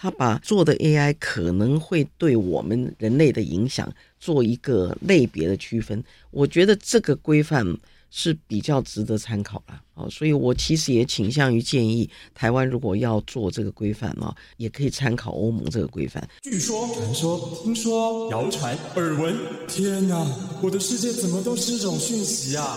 他把做的 AI 可能会对我们人类的影响做一个类别的区分。我觉得这个规范。是比较值得参考啦，哦，所以我其实也倾向于建议台湾如果要做这个规范啊，也可以参考欧盟这个规范。据说、传说、听说、谣传、耳闻，天哪，我的世界怎么都是这种讯息啊？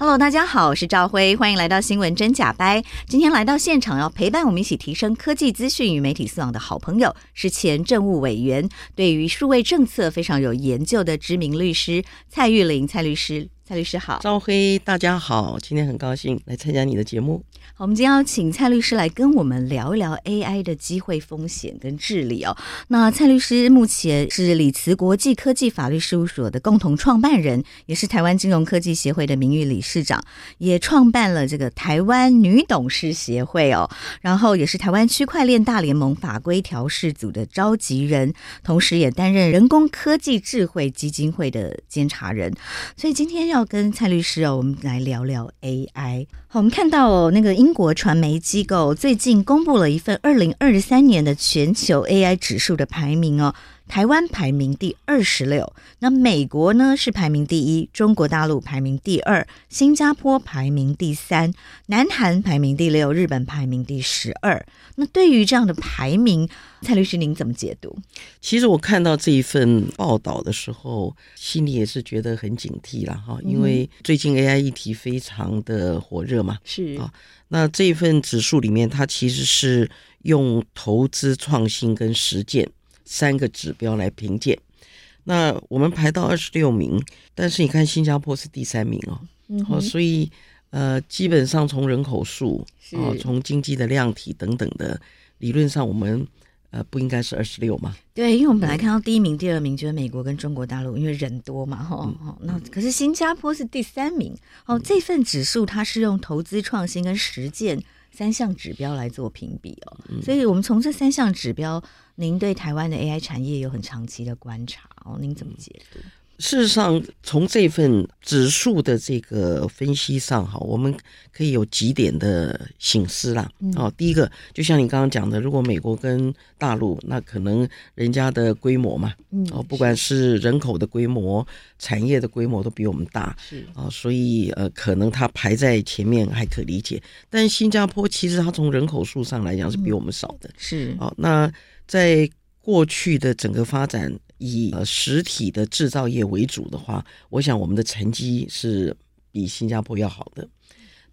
Hello，大家好，我是赵辉，欢迎来到新闻真假掰。今天来到现场要陪伴我们一起提升科技资讯与媒体素养的好朋友，是前政务委员，对于数位政策非常有研究的知名律师蔡玉玲蔡律师。蔡律师好，赵辉大家好，今天很高兴来参加你的节目。我们今天要请蔡律师来跟我们聊一聊 AI 的机会、风险跟治理哦。那蔡律师目前是李慈国际科技法律事务所的共同创办人，也是台湾金融科技协会的名誉理事长，也创办了这个台湾女董事协会哦。然后也是台湾区块链大联盟法规调试组的召集人，同时也担任人工科技智慧基金会的监察人。所以今天要跟蔡律师哦，我们来聊聊 AI。我们看到哦，那个英国传媒机构最近公布了一份二零二三年的全球 AI 指数的排名哦。台湾排名第二十六，那美国呢是排名第一，中国大陆排名第二，新加坡排名第三，南韩排名第六，日本排名第十二。那对于这样的排名，蔡律师您怎么解读？其实我看到这一份报道的时候，心里也是觉得很警惕了哈，因为最近 AI 议题非常的火热嘛，是啊。那这一份指数里面，它其实是用投资、创新跟实践。三个指标来评鉴，那我们排到二十六名，但是你看新加坡是第三名哦，好、所以呃，基本上从人口数啊，从是经济的量体等等的，理论上我们呃不应该是二十六嘛？对，因为我们本来看到第一名、第二名就是美国跟中国大陆，因为人多嘛，哈、嗯，那可是新加坡是第三名，哦，这份指数它是用投资创新跟实践。三项指标来做评比哦，所以我们从这三项指标，您对台湾的 AI 产业有很长期的观察哦，您怎么解读？事实上，从这份指数的这个分析上，哈，我们可以有几点的醒思啦。哦，第一个，就像你刚刚讲的，如果美国跟大陆，那可能人家的规模嘛，哦，不管是人口的规模、产业的规模都比我们大，是啊，所以呃，可能它排在前面还可理解。但新加坡其实它从人口数上来讲是比我们少的，是哦。那在过去的整个发展。以呃实体的制造业为主的话，我想我们的成绩是比新加坡要好的。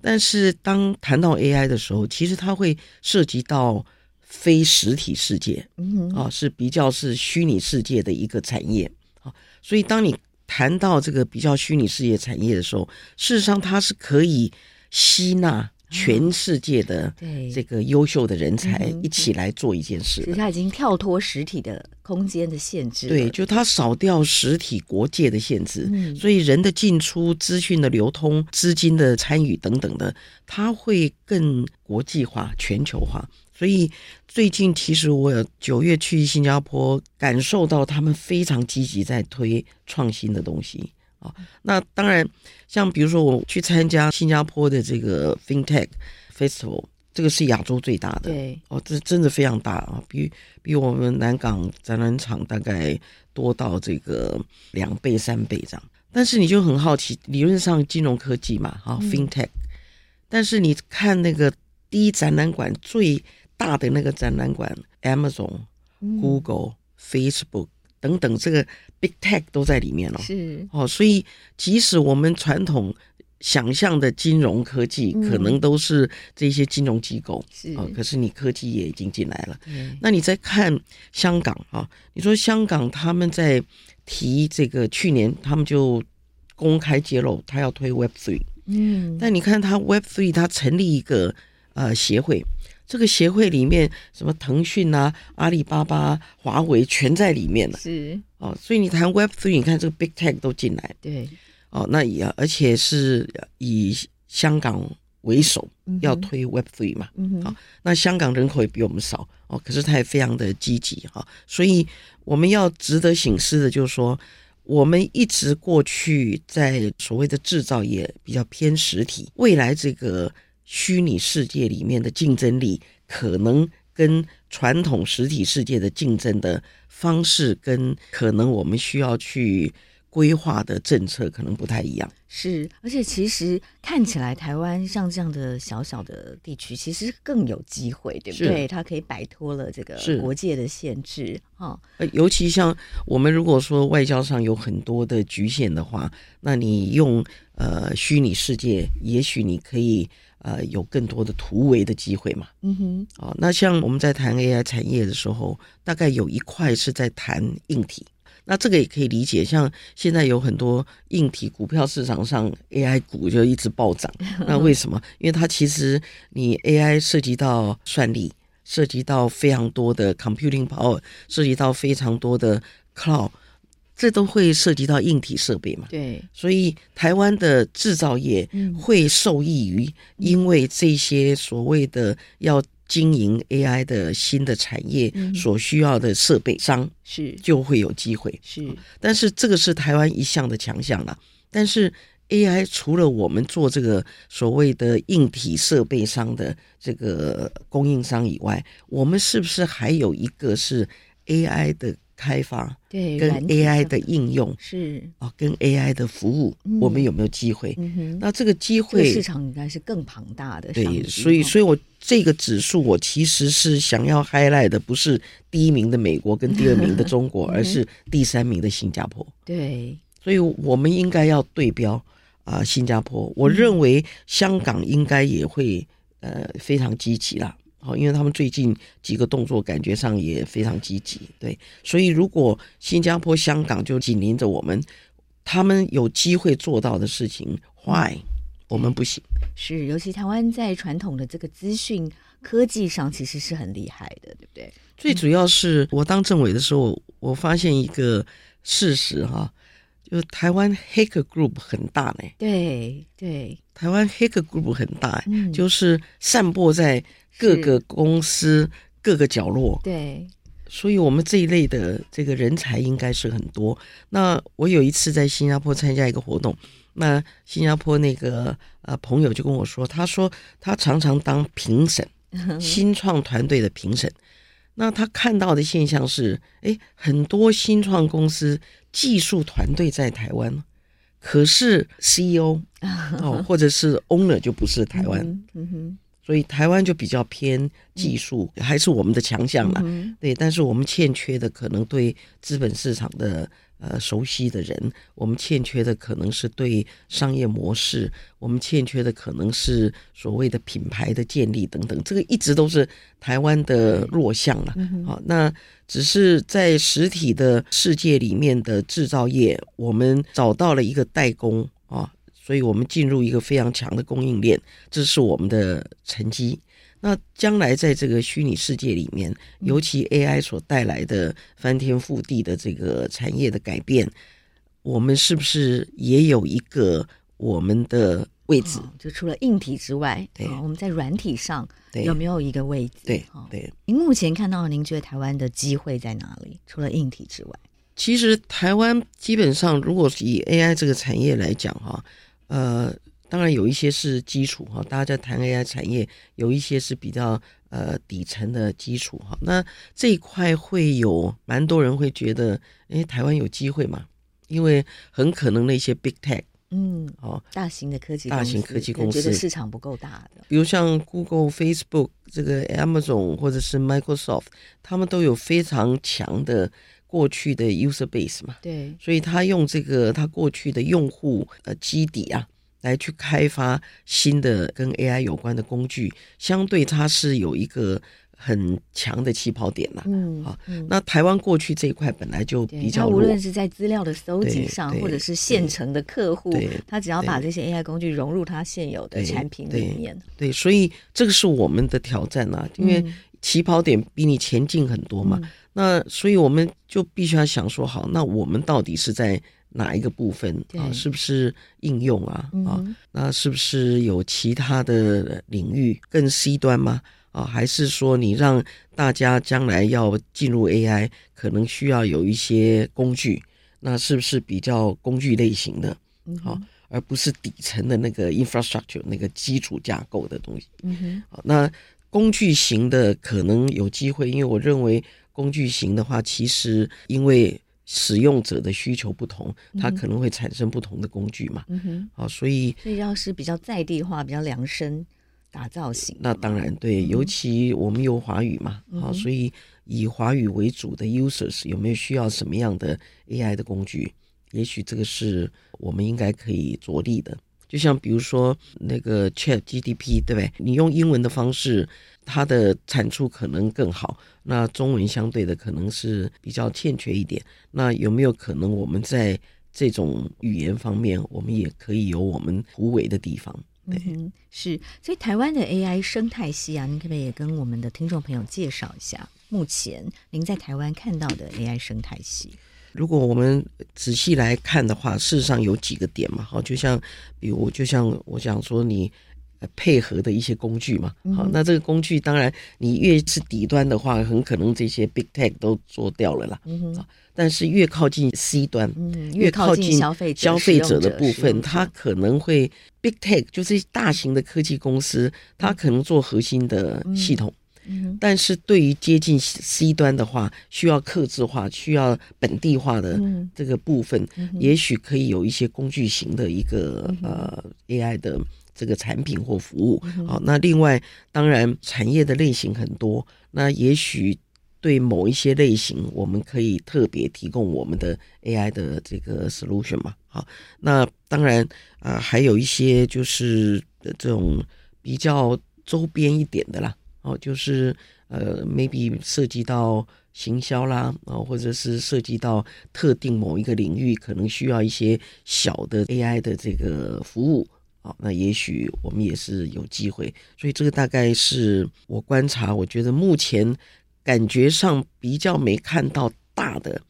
但是当谈到 AI 的时候，其实它会涉及到非实体世界，嗯啊，是比较是虚拟世界的一个产业啊。所以当你谈到这个比较虚拟世界产业的时候，事实上它是可以吸纳。全世界的这个优秀的人才一起来做一件事，其实他已经跳脱实体的空间的限制。对，就他少掉实体国界的限制，所以人的进出、资讯的流通、资金的参与等等的，他会更国际化、全球化。所以最近其实我有九月去新加坡，感受到他们非常积极在推创新的东西。啊，那当然，像比如说我去参加新加坡的这个 FinTech Festival，这个是亚洲最大的，对，哦，这真的非常大啊，比比我们南港展览场大概多到这个两倍三倍这样。但是你就很好奇，理论上金融科技嘛，啊，FinTech，但是你看那个第一展览馆最大的那个展览馆，Amazon、Google、Facebook。等等，这个 big tech 都在里面了。是哦，所以即使我们传统想象的金融科技，可能都是这些金融机构。是啊，可是你科技也已经进来了。那你再看香港啊，你说香港他们在提这个，去年他们就公开揭露，他要推 Web Three。嗯，但你看他 Web Three，他成立一个呃协会。这个协会里面，什么腾讯啊、阿里巴巴、华为全在里面了。是。哦，所以你谈 Web Three，你看这个 Big Tech 都进来。对。哦，那也而且是以香港为首要推 Web Three 嘛，嗯，好，那香港人口也比我们少哦，可是他也非常的积极哈，所以我们要值得省思的，就是说，我们一直过去在所谓的制造业比较偏实体，未来这个虚拟世界里面的竞争力，可能跟传统实体世界的竞争的方式，跟可能我们需要去。规划的政策可能不太一样，是，而且其实看起来台湾像这样的小小的地区，其实更有机会，对不对？它可以摆脱了这个国界的限制，哈。尤其像我们如果说外交上有很多的局限的话，那你用呃虚拟世界，也许你可以呃有更多的突围的机会嘛。嗯哼，哦，那像我们在谈 AI 产业的时候，大概有一块是在谈硬体。那这个也可以理解，像现在有很多硬体股票市场上 AI 股就一直暴涨，那为什么？因为它其实你 AI 涉及到算力，涉及到非常多的 computing power，涉及到非常多的 cloud，这都会涉及到硬体设备嘛。对，所以台湾的制造业会受益于，因为这些所谓的要。经营 AI 的新的产业所需要的设备商是就会有机会是，但是这个是台湾一项的强项了。但是 AI 除了我们做这个所谓的硬体设备商的这个供应商以外，我们是不是还有一个是 AI 的？开发对跟 AI 的应用是啊，跟 AI 的服务，嗯、我们有没有机会？嗯、哼那这个机会这个市场应该是更庞大的。对，所以，所以我这个指数，我其实是想要 highlight 的，不是第一名的美国跟第二名的中国，而是第三名的新加坡。对，所以我们应该要对标啊、呃，新加坡。我认为香港应该也会呃非常积极啦。好，因为他们最近几个动作感觉上也非常积极，对，所以如果新加坡、香港就紧邻着我们，他们有机会做到的事情，Why 我们不行？是，尤其台湾在传统的这个资讯科技上其实是很厉害的，对不对？最主要是我当政委的时候，我发现一个事实哈，就台湾 Hacker Group 很大呢。对对，台湾 Hacker Group 很大，嗯，就是散播在。各个公司各个角落，对，所以我们这一类的这个人才应该是很多。那我有一次在新加坡参加一个活动，那新加坡那个呃朋友就跟我说，他说他常常当评审，新创团队的评审。那他看到的现象是，哎，很多新创公司技术团队在台湾，可是 CEO 哦 或者是 owner 就不是台湾。嗯哼。所以台湾就比较偏技术，嗯、还是我们的强项啦。嗯、对，但是我们欠缺的可能对资本市场的呃熟悉的人，我们欠缺的可能是对商业模式，我们欠缺的可能是所谓的品牌的建立等等。这个一直都是台湾的弱项了。嗯、好，那只是在实体的世界里面的制造业，我们找到了一个代工啊。所以我们进入一个非常强的供应链，这是我们的成绩。那将来在这个虚拟世界里面，尤其 AI 所带来的翻天覆地的这个产业的改变，我们是不是也有一个我们的位置？哦、就除了硬体之外，对，我们在软体上有没有一个位置？对对。您目前看到，您觉得台湾的机会在哪里？除了硬体之外，其实台湾基本上，如果以 AI 这个产业来讲，哈。呃，当然有一些是基础哈，大家在谈 AI 产业，有一些是比较呃底层的基础哈。那这一块会有蛮多人会觉得，哎，台湾有机会嘛？因为很可能那些 Big Tech，嗯，哦，大型的科技，大型科技公司，觉得市场不够大的，比如像 Google、Facebook、这个 Amazon 或者是 Microsoft，他们都有非常强的。过去的 user base 嘛，对，所以他用这个他过去的用户呃基底啊，来去开发新的跟 AI 有关的工具，相对它是有一个很强的起跑点了。嗯，好，那台湾过去这一块本来就比较弱，无论是在资料的搜集上，或者是现成的客户，他只要把这些 AI 工具融入他现有的产品里面，对，对，所以这个是我们的挑战啊，因为起跑点比你前进很多嘛。嗯那所以我们就必须要想说，好，那我们到底是在哪一个部分啊？是不是应用啊？啊，那是不是有其他的领域更 C 端吗？啊，还是说你让大家将来要进入 AI，可能需要有一些工具？那是不是比较工具类型的？好，而不是底层的那个 infrastructure 那个基础架构的东西。嗯哼，好，那工具型的可能有机会，因为我认为工具型的话，其实因为使用者的需求不同，它可能会产生不同的工具嘛。嗯哼，好，所以所以要是比较在地化、比较量身打造型，那当然对，尤其我们有华语嘛，好，所以以华语为主的 users 有没有需要什么样的 AI 的工具？也许这个是我们应该可以着力的。就像比如说那个 Chat GDP，对不对？你用英文的方式，它的产出可能更好。那中文相对的可能是比较欠缺一点。那有没有可能我们在这种语言方面，我们也可以有我们突围的地方？对，嗯，是。所以台湾的 AI 生态系啊，您可不可以也跟我们的听众朋友介绍一下，目前您在台湾看到的 AI 生态系？如果我们仔细来看的话，事实上有几个点嘛，好，就像比如，就像我想说，你配合的一些工具嘛，好，那这个工具当然你越是底端的话，很可能这些 big tech 都做掉了啦，但是越靠近 C 端，嗯，越靠近消费消费者的部分，它可能会 big tech 就是大型的科技公司，它可能做核心的系统。但是对于接近 C 端的话，需要克制化、需要本地化的这个部分，也许可以有一些工具型的一个呃 AI 的这个产品或服务。好，那另外当然产业的类型很多，那也许对某一些类型，我们可以特别提供我们的 AI 的这个 solution 嘛。好，那当然啊，还有一些就是这种比较周边一点的啦。哦，就是呃，maybe 涉及到行销啦，啊，或者是涉及到特定某一个领域，可能需要一些小的 AI 的这个服务，啊，那也许我们也是有机会。所以这个大概是我观察，我觉得目前感觉上比较没看到大的，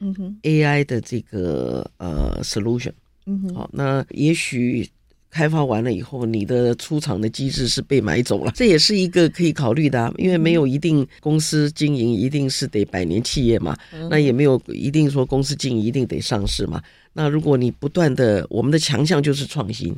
嗯哼，AI 的这个呃 solution，嗯哼，好，那也许。开发完了以后，你的出厂的机制是被买走了，这也是一个可以考虑的啊，因为没有一定公司经营一定是得百年企业嘛，那也没有一定说公司经营一定得上市嘛。那如果你不断的，我们的强项就是创新，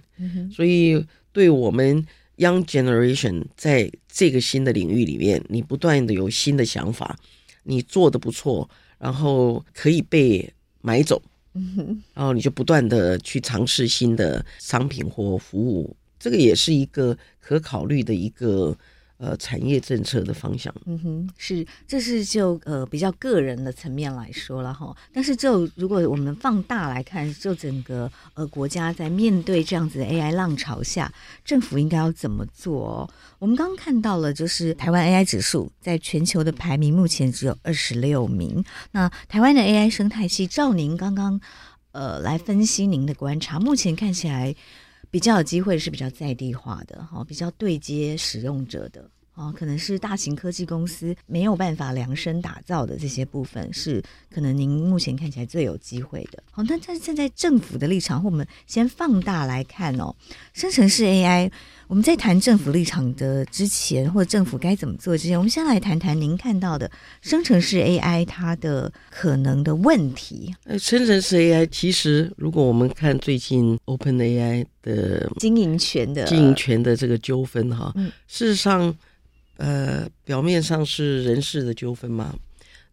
所以对我们 Young Generation 在这个新的领域里面，你不断的有新的想法，你做的不错，然后可以被买走。嗯，然后你就不断的去尝试新的商品或服务，这个也是一个可考虑的一个呃产业政策的方向。嗯哼，是，这是就呃比较个人的层面来说了哈。但是就如果我们放大来看，就整个呃国家在面对这样子的 AI 浪潮下，政府应该要怎么做哦？我们刚刚看到了，就是台湾 AI 指数在全球的排名目前只有二十六名。那台湾的 AI 生态系，照您刚刚呃来分析您的观察，目前看起来比较有机会是比较在地化的哈，比较对接使用者的。哦，可能是大型科技公司没有办法量身打造的这些部分，是可能您目前看起来最有机会的。好，那在站在政府的立场，或我们先放大来看哦，生成式 AI，我们在谈政府立场的之前，或者政府该怎么做之前，我们先来谈谈您看到的生成式 AI 它的可能的问题。呃，生成式 AI 其实，如果我们看最近 OpenAI 的经营权的经营权的这个纠纷哈，嗯，事实上。呃，表面上是人事的纠纷嘛，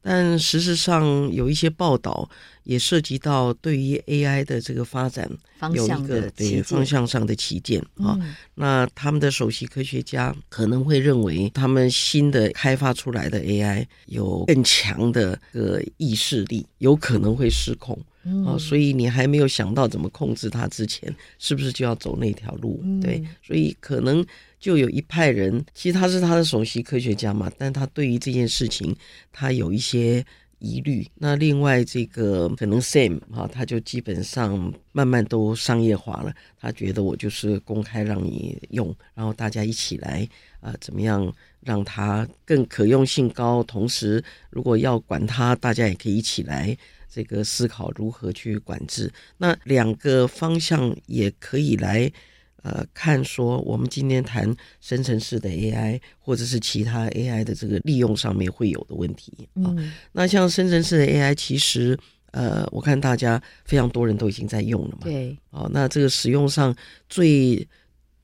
但实质上有一些报道也涉及到对于 AI 的这个发展有一个对方向上的歧见啊。那他们的首席科学家可能会认为，他们新的开发出来的 AI 有更强的个意识力，有可能会失控啊。所以你还没有想到怎么控制它之前，是不是就要走那条路？对，所以可能。就有一派人，其实他是他的首席科学家嘛，但他对于这件事情，他有一些疑虑。那另外这个可能 Sam 哈，他就基本上慢慢都商业化了。他觉得我就是公开让你用，然后大家一起来啊、怎么样让它更可用性高？同时，如果要管它，大家也可以一起来这个思考如何去管制。那两个方向也可以来呃看说，我们今天谈生成式的 AI 或者是其他 AI 的这个利用上面会有的问题啊。嗯、那像生成式的 AI，其实呃，我看大家非常多人都已经在用了嘛。对。哦，那这个使用上最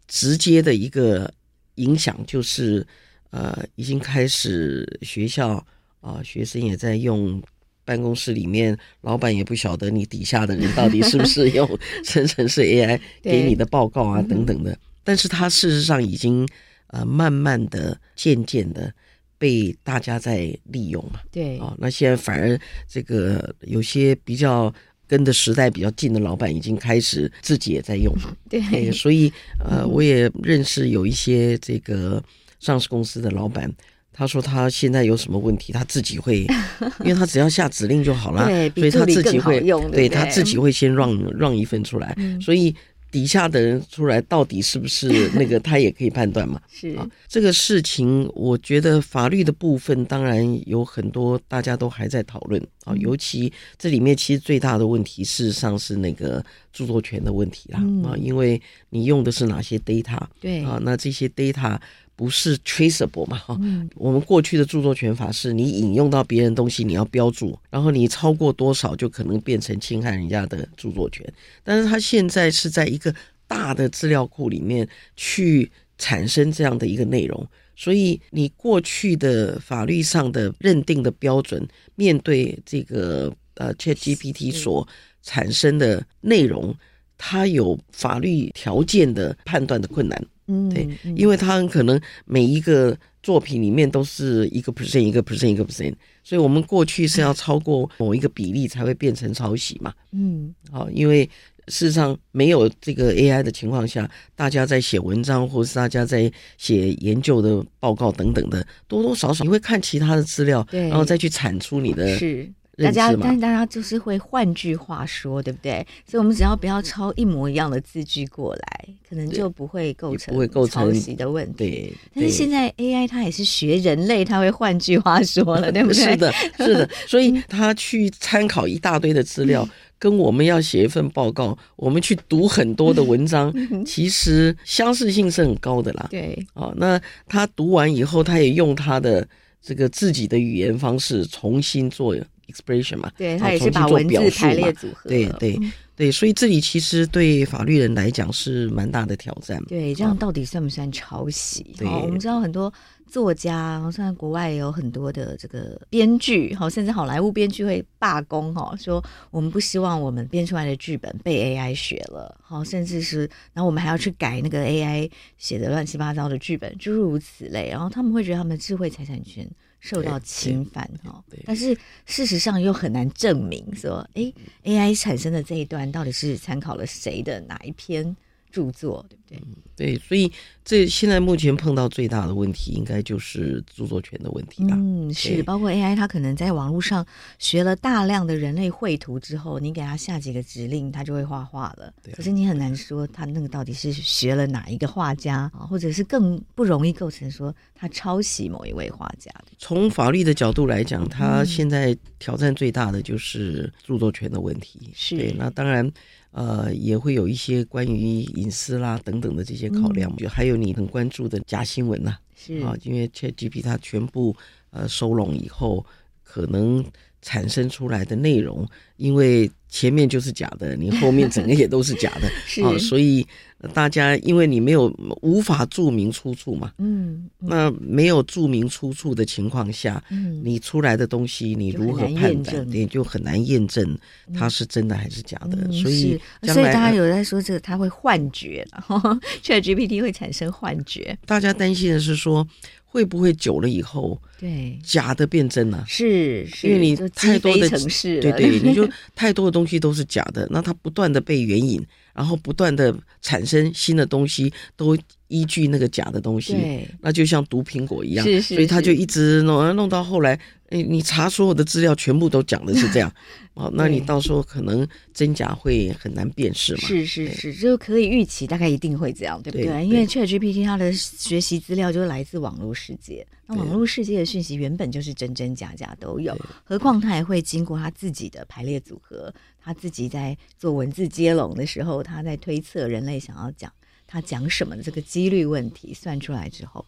直接的一个影响就是，呃，已经开始学校啊、呃，学生也在用，办公室里面，老板也不晓得你底下的人到底是不是用生成式 AI 给你的报告啊等等的。但是它事实上已经呃慢慢的、渐渐的被大家在利用嘛。对啊、哦，那现在反而这个有些比较。跟的时代比较近的老板已经开始自己也在用，对，所以呃，我也认识有一些这个上市公司的老板，他说他现在有什么问题，他自己会，因为他只要下指令就好了，所以他自己会用，对他自己会先让让一份出来，嗯、所以。底下的人出来到底是不是 那个，他也可以判断嘛？是啊，这个事情，我觉得法律的部分当然有很多，大家都还在讨论啊。尤其这里面其实最大的问题，事实上是那个著作权的问题啦啊，因为你用的是哪些 data？对啊，那这些 data。不是 traceable 嘛？哈、嗯，我们过去的著作权法是你引用到别人东西，你要标注，然后你超过多少就可能变成侵害人家的著作权。但是它现在是在一个大的资料库里面去产生这样的一个内容，所以你过去的法律上的认定的标准，面对这个呃 ChatGPT 所产生的内容，它有法律条件的判断的困难。嗯，对，因为他很可能每一个作品里面都是一个 percent 一个 percent 一个 percent，所以我们过去是要超过某一个比例才会变成抄袭嘛。嗯，好，因为事实上没有这个 AI 的情况下，大家在写文章或是大家在写研究的报告等等的，多多少少你会看其他的资料，对，然后再去产出你的是。大家，但是大家就是会换句话说，对不对？所以，我们只要不要抄一模一样的字句过来，可能就不会构成不会构成抄袭的问题。对，但是现在 AI 它也是学人类，它会换句话说了，对不对？是的，是的。所以，他去参考一大堆的资料，跟我们要写一份报告，我们去读很多的文章，其实相似性是很高的啦。对，哦，那他读完以后，他也用他的这个自己的语言方式重新做。Expression 嘛，对，他也是把文字排列组合，对对对，所以这里其实对法律人来讲是蛮大的挑战。对，这样到底算不算抄袭？对，我们知道很多作家，好像国外也有很多的这个编剧，好，甚至好莱坞编剧会罢工，哈，说我们不希望我们编出来的剧本被 AI 学了，好，甚至是，然后我们还要去改那个 AI 写的乱七八糟的剧本，诸如此类，然后他们会觉得他们的智慧财产权。受到侵犯哈，但是事实上又很难证明说，哎，AI 产生的这一段到底是参考了谁的哪一篇著作，对不对？嗯，对，所以这现在目前碰到最大的问题，应该就是著作权的问题吧。嗯，是，包括 AI，它可能在网络上学了大量的人类绘图之后，你给它下几个指令，它就会画画了。对，可是你很难说它那个到底是学了哪一个画家啊，或者是更不容易构成说它抄袭某一位画家。从法律的角度来讲，它现在挑战最大的就是著作权的问题。是，那当然。呃，也会有一些关于隐私啦等等的这些考量，就、嗯、还有你很关注的假新闻呐、啊，是。啊，因为 ChatGPT 它全部呃收拢以后，可能产生出来的内容，因为前面就是假的，你后面整个也都是假的，是啊，所以。大家因为你没有无法注明出处嘛，嗯，嗯，那没有注明出处的情况下，嗯，你出来的东西你如何判断？也就很难验证它是真的还是假的。嗯、所以，所以大家有在说这个，它会幻觉，然后 ChatGPT 会产生幻觉。大家担心的是说，会不会久了以后，对假的变真了？是，是，因为你太多的城市，对对，你就 太多的东西都是假的，那它不断的被援引。然后不断的产生新的东西，都依据那个假的东西，那就像毒苹果一样，是是是，所以他就一直弄，弄到后来，哎，你查所有的资料，全部都讲的是这样，哦，那你到时候可能真假会很难辨识嘛。是是是，就可以预期，大概一定会这样，对不对？对，因为 ChatGPT 它的学习资料就是来自网络世界，那网络世界的讯息原本就是真真假假都有，何况它还会经过它自己的排列组合，它自己在做文字接龙的时候，它在推测人类想要讲。他讲什么的这个几率问题算出来之后，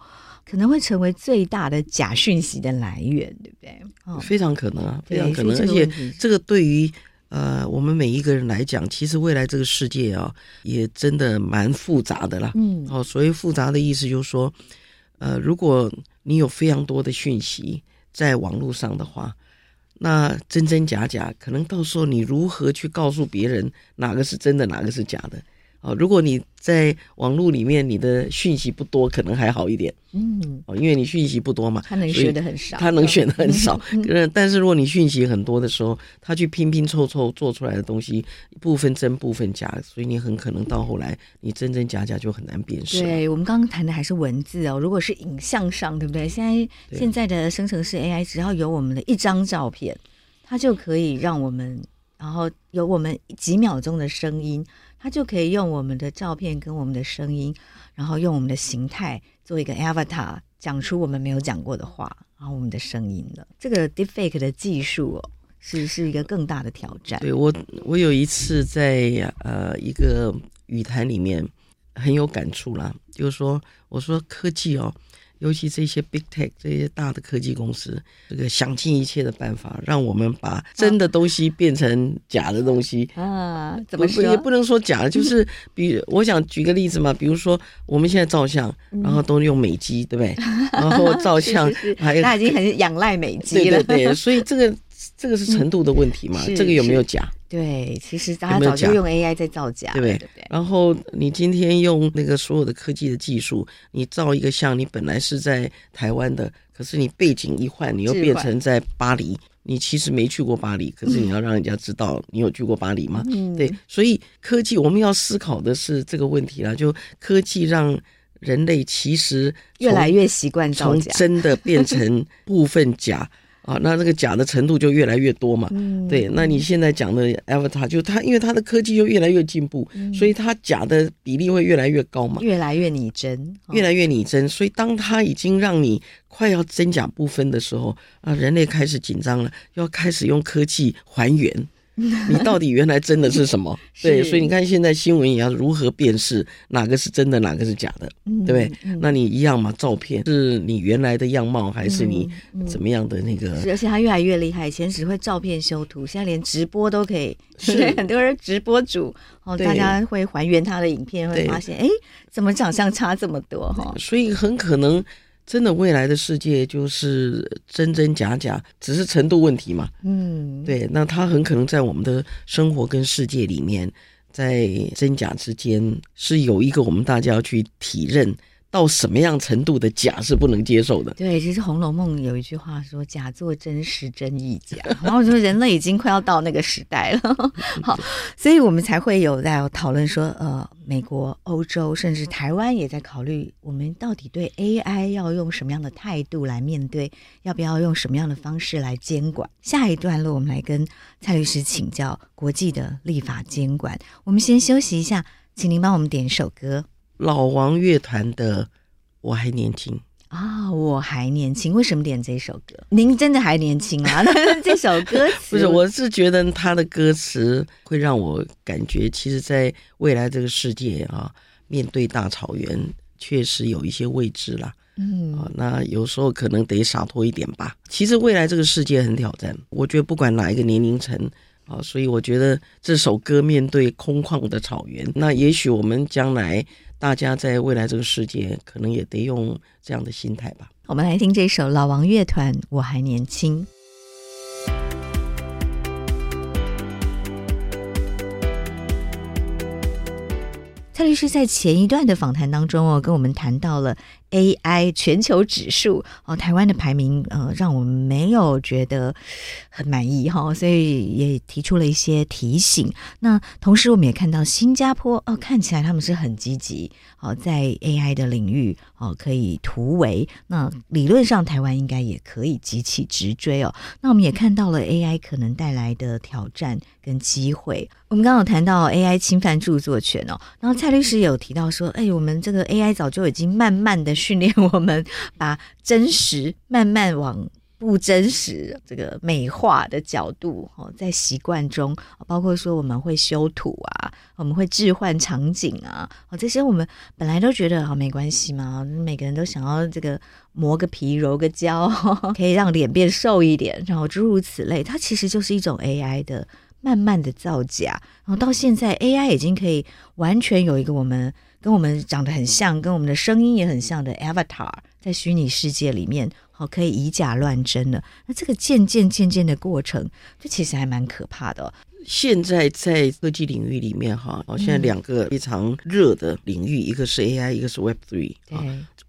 可能会成为最大的假讯息的来源，对不对？哦，非常可能啊，非常可能。而且这个对于呃我们每一个人来讲，其实未来这个世界啊，也真的蛮复杂的啦。嗯，哦，所谓复杂的意思就是说，呃，如果你有非常多的讯息在网络上的话，那真真假假，可能到时候你如何去告诉别人哪个是真的，哪个是假的？哦，如果你在网络里面，你的讯息不多，可能还好一点。嗯，哦，因为你讯息不多嘛，他能选的很少，他能选的很少。嗯，但是如果你讯息很多的时候，他去拼拼凑凑做出来的东西，部分真部分假，所以你很可能到后来，你真真假假就很难辨识。对，我们刚刚谈的还是文字哦，如果是影像上，对不对？现在现在的生成式 AI，只要有我们的一张照片，它就可以让我们，然后有我们几秒钟的声音。他就可以用我们的照片跟我们的声音，然后用我们的形态做一个 avatar，讲出我们没有讲过的话，然后我们的声音了。这个 deepfake 的技术哦，是是一个更大的挑战。对，我，我有一次在呃一个语坛里面很有感触啦，就是说，我说科技哦。尤其这些 big tech 这些大的科技公司，这个想尽一切的办法，让我们把真的东西变成假的东西啊！怎么说？也不能说假的，就是 比我想举个例子嘛，比如说我们现在照相，然后都用美机，对不对？然后照相 那已经很仰赖美机了。对对对，所以这个这个是程度的问题嘛？这个有没有假？对，其实大家早就用 AI 在造假，对不对？然后你今天用那个所有的科技的技术，你造一个像，你本来是在台湾的，可是你背景一换，你又变成在巴黎。你其实没去过巴黎，可是你要让人家知道你有去过巴黎吗？嗯，对。所以科技我们要思考的是这个问题啦，就科技让人类其实越来越习惯造假，从真的变成部分假。啊，那这个假的程度就越来越多嘛。嗯，对，那你现在讲的 Avatar，就它因为它的科技又越来越进步，嗯，所以它假的比例会越来越高嘛，越来越拟真，越来越拟真。所以当它已经让你快要真假不分的时候，啊，人类开始紧张了，要开始用科技还原。你到底原来真的是什么？对，所以你看现在新闻也要如何辨识哪个是真的，哪个是假的，对不对？那你一样嘛？照片是你原来的样貌，还是你怎么样的那个？而且他越来越厉害，以前只会照片修图，现在连直播都可以。是很多人直播主哦，大家会还原他的影片，会发现哎，怎么长相差这么多哈？所以很可能。真的，未来的世界就是真真假假，只是程度问题嘛。嗯，对，那它很可能在我们的生活跟世界里面，在真假之间是有一个我们大家要去体认。到什么样程度的假是不能接受的？对，其实《红楼梦》有一句话说“假作真时真亦假”，然后我觉得人类已经快要到那个时代了。好，所以我们才会有在讨论说，呃，美国、欧洲甚至台湾也在考虑，我们到底对 AI 要用什么样的态度来面对，要不要用什么样的方式来监管？下一段落，我们来跟蔡律师请教国际的立法监管。我们先休息一下，请您帮我们点一首歌。老王乐团的《我还年轻》啊，我还年轻，为什么点这首歌？您真的还年轻啊？这首歌词不是，我是觉得他的歌词会让我感觉，其实，在未来这个世界啊，面对大草原，确实有一些未知啦。嗯啊，那有时候可能得洒脱一点吧。其实未来这个世界很挑战，我觉得不管哪一个年龄层。啊，所以我觉得这首歌面对空旷的草原，那也许我们将来大家在未来这个世界，可能也得用这样的心态吧。我们来听这首老王乐团《我还年轻》。蔡律师在前一段的访谈当中哦，跟我们谈到了 AI 全球指数哦，台湾的排名呃，让我们没有觉得很满意哈，所以也提出了一些提醒。那同时我们也看到新加坡哦，看起来他们是很积极哦，在 AI 的领域哦可以突围。那理论上台湾应该也可以急起直追哦。那我们也看到了 AI 可能带来的挑战跟机会。我们刚刚有谈到 AI 侵犯著作权哦，然后蔡律师也有提到说，哎，我们这个 AI 早就已经慢慢的训练我们，把真实慢慢往不真实这个美化的角度哦，在习惯中，包括说我们会修图啊，我们会置换场景啊，哦，这些我们本来都觉得啊没关系嘛，每个人都想要这个磨个皮揉个胶，可以让脸变瘦一点，然后诸如此类，它其实就是一种 AI 的。慢慢的造假，然后到现在，AI 已经可以完全有一个我们跟我们长得很像，跟我们的声音也很像的 Avatar，在虚拟世界里面，好可以以假乱真的。那这个渐渐渐渐的过程，这其实还蛮可怕的哦。现在在科技领域里面，哈，哦，现在两个非常热的领域，一个是 AI，一个是 Web Three。对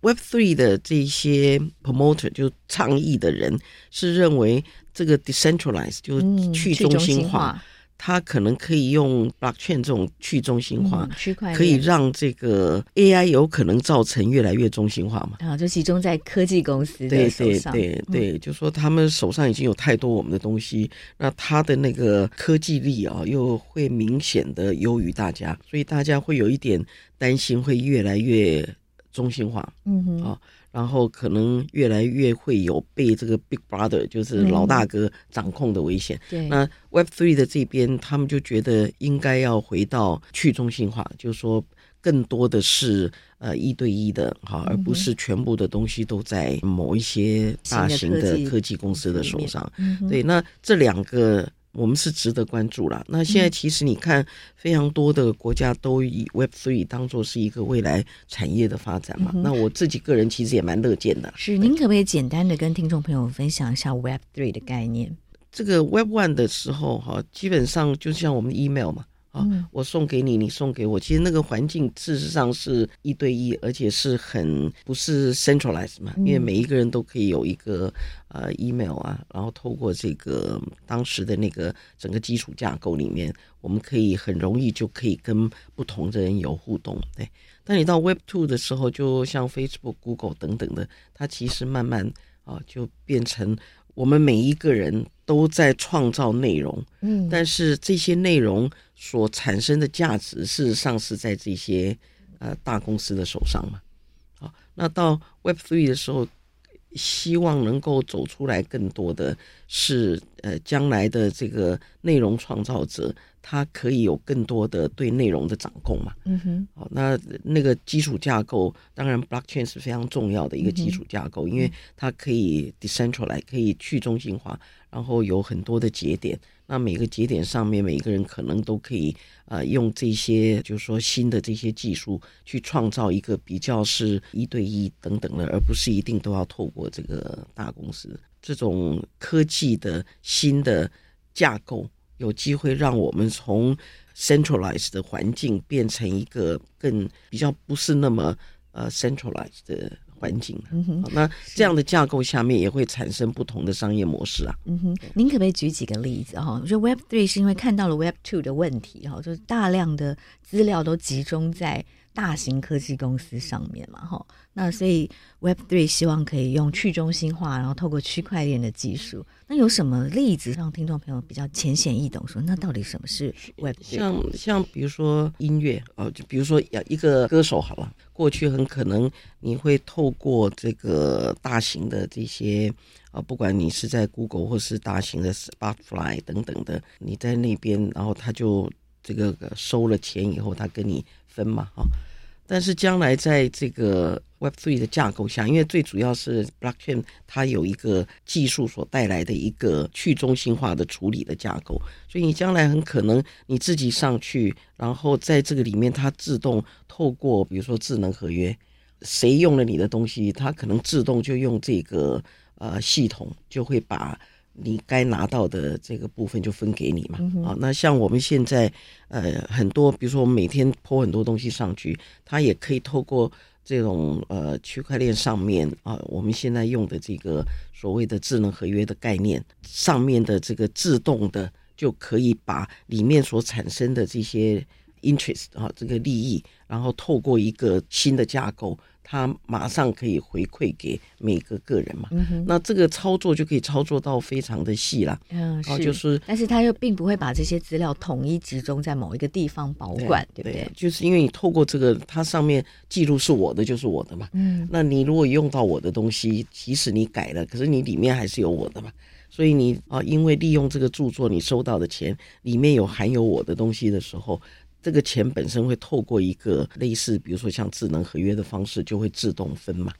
，Web Three 的这些 promoter 就倡议的人是认为。这个 decentralize 就去中心化，它可能可以用 blockchain 这种去中心化，区块链可以让这个 AI 有可能造成越来越中心化嘛？啊，就集中在科技公司的手上。对对对对，就说他们手上已经有太多我们的东西，那他的那个科技力啊，又会明显的优于大家，所以大家会有一点担心，会越来越中心化。嗯哼，啊。然后可能越来越会有被这个 Big Brother，就是老大哥掌控的危险。嗯、对，那 Web Three 的这边，他们就觉得应该要回到去中心化，就是说更多的是呃一对一的哈，而不是全部的东西都在某一些大型的科技公司的手上。对，那这两个。我们是值得关注了。那现在其实你看，非常多的国家都以 Web Three 当做是一个未来产业的发展嘛。嗯、那我自己个人其实也蛮乐见的。是，您可不可以简单的跟听众朋友分享一下 Web Three 的概念？这个 Web One 的时候，哈，基本上就像我们的 email 嘛。啊，我送给你，你送给我。其实那个环境事实上是一对一，而且是很不是 centralized 嘛，因为每一个人都可以有一个呃 email 啊，然后透过这个当时的那个整个基础架构里面，我们可以很容易就可以跟不同的人有互动。对，但你到 Web Two 的时候，就像 Facebook、Google 等等的，它其实慢慢啊就变成。我们每一个人都在创造内容，嗯，但是这些内容所产生的价值，事实上是在这些呃大公司的手上嘛。好，那到 Web Three 的时候，希望能够走出来更多的是呃将来的这个内容创造者。他可以有更多的对内容的掌控嘛？嗯哼，好，那那个基础架构，当然 blockchain 是非常重要的一个基础架构，嗯、因为它可以 decentralize，可以去中心化，然后有很多的节点。那每个节点上面，每一个人可能都可以呃用这些，就是说新的这些技术去创造一个比较是一对一等等的，而不是一定都要透过这个大公司这种科技的新的架构。有机会让我们从 centralized 的环境变成一个更比较不是那么呃 centralized 的环境。嗯哼，那这样的架构下面也会产生不同的商业模式啊。嗯哼，您可不可以举几个例子哈？我觉得 Web Three 是因为看到了 Web Two 的问题哈，就是大量的资料都集中在大型科技公司上面嘛哈。那所以 Web Three 希望可以用去中心化，然后透过区块链的技术。那有什么例子让听众朋友比较浅显易懂？说那到底什么是 Web Three？像像比如说音乐哦，就比如说一个歌手好了，过去很可能你会透过这个大型的这些啊，不管你是在 Google 或是大型的 Spotify 等等的，你在那边，然后他就这个收了钱以后，他跟你分嘛，哈。但是将来在这个 Web3 的架构下，因为最主要是 Blockchain 它有一个技术所带来的一个去中心化的处理的架构，所以你将来很可能你自己上去，然后在这个里面它自动透过比如说智能合约，谁用了你的东西，它可能自动就用这个呃系统就会把你该拿到的这个部分就分给你嘛。啊、嗯，那像我们现在呃很多，比如说我们每天 po 很多东西上去，它也可以透过这种呃区块链上面啊、呃，我们现在用的这个所谓的智能合约的概念上面的这个自动的就可以把里面所产生的这些 interest 啊这个利益，然后透过一个新的架构。他马上可以回馈给每个个人嘛，嗯，那这个操作就可以操作到非常的细了，嗯，是，就是，但是他又并不会把这些资料统一集中在某一个地方保管，对，对不对？就是因为你透过这个，它上面记录是我的，就是我的嘛，嗯，那你如果用到我的东西，即使你改了，可是你里面还是有我的嘛，所以你啊，因为利用这个著作，你收到的钱里面有含有我的东西的时候。这个钱本身会透过一个类似，比如说像智能合约的方式，就会自动分嘛。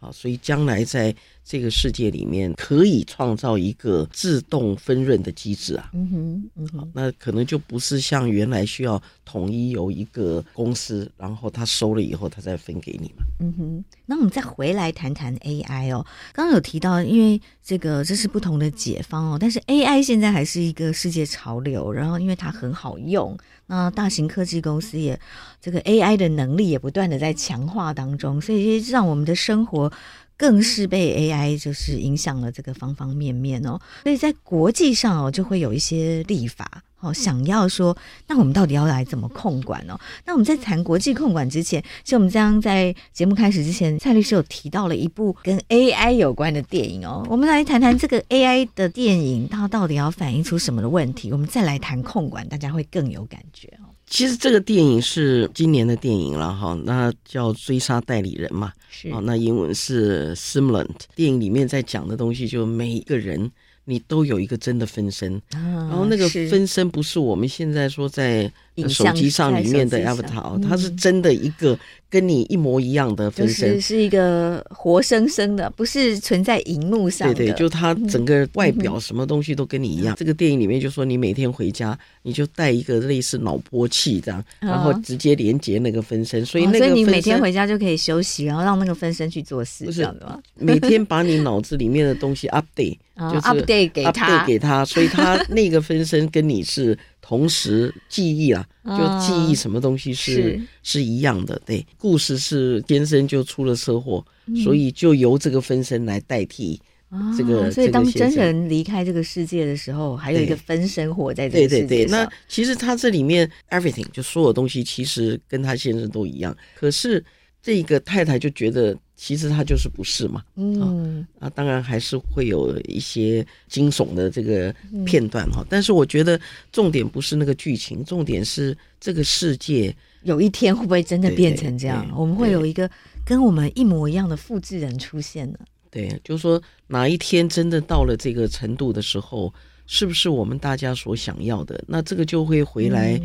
啊，所以将来在这个世界里面，可以创造一个自动分润的机制啊。嗯哼，嗯哼，那可能就不是像原来需要统一由一个公司，然后他收了以后，他再分给你嘛。嗯哼，那我们再回来谈谈 AI 哦。刚刚有提到，因为这个这是不同的解方哦，但是 AI 现在还是一个世界潮流，然后因为它很好用。那大型科技公司也这个 AI 的能力也不断的在强化当中，所以让我们的生活更是被 AI 就是影响了这个方方面面哦。所以在国际上哦，就会有一些立法。好，想要说，那我们到底要来怎么控管呢？那我们在谈国际控管之前，其实我们刚刚在节目开始之前，蔡律师有提到了一部跟 AI 有关的电影哦。我们来谈谈这个 AI 的电影，它到底要反映出什么的问题？我们再来谈控管，大家会更有感觉哦。其实这个电影是今年的电影了哈，那叫《追杀代理人》嘛，是哦，那英文是 Simulant。电影里面在讲的东西，就每一个人。你都有一个真的分身，啊，然后那个分身不是我们现在说在手机上里面的 avatar，它是真的一个。跟你一模一样的分身，就是是一个活生生的，不是存在荧幕上的。对对，就他整个外表什么东西都跟你一样。嗯、这个电影里面就说，你每天回家，你就带一个类似脑波器这样，然后直接连接那个分身。所以那个分身，哦，所以你每天回家就可以休息，然后让那个分身去做事，不是的吗？每天把你脑子里面的东西 update，就是 update 给他，update 给他，所以他那个分身跟你是。同时记忆啊，就记忆什么东西是、哦、是，是一样的。对，故事是先生就出了车祸、嗯，所以就由这个分身来代替这个。哦、所以当真人离开这个世界的时候，还有一个分身活在这个世界。对对对，那其实他这里面 everything 就所有东西其实跟他先生都一样，可是这个太太就觉得。其实她就是不是嘛，嗯啊，当然还是会有一些惊悚的这个片段哈、嗯，但是我觉得重点不是那个剧情，重点是这个世界有一天会不会真的变成这样？我们会有一个跟我们一模一样的复制人出现呢？对，就是说哪一天真的到了这个程度的时候，是不是我们大家所想要的？那这个就会回来，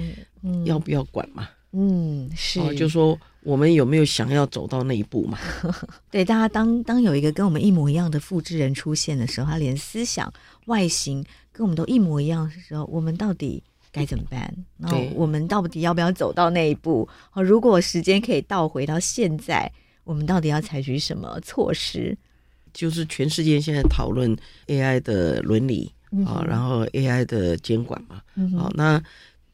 要不要管嘛？嗯，是，哦、就是说。我们有没有想要走到那一步嘛？对，大家当当有一个跟我们一模一样的复制人出现的时候，他连思想、外形跟我们都一模一样的时候，我们到底该怎么办？然后我们到底要不要走到那一步？如果时间可以倒回到现在，我们到底要采取什么措施？就是全世界现在讨论 AI 的伦理啊、嗯，然后 AI 的监管嘛。好、嗯，那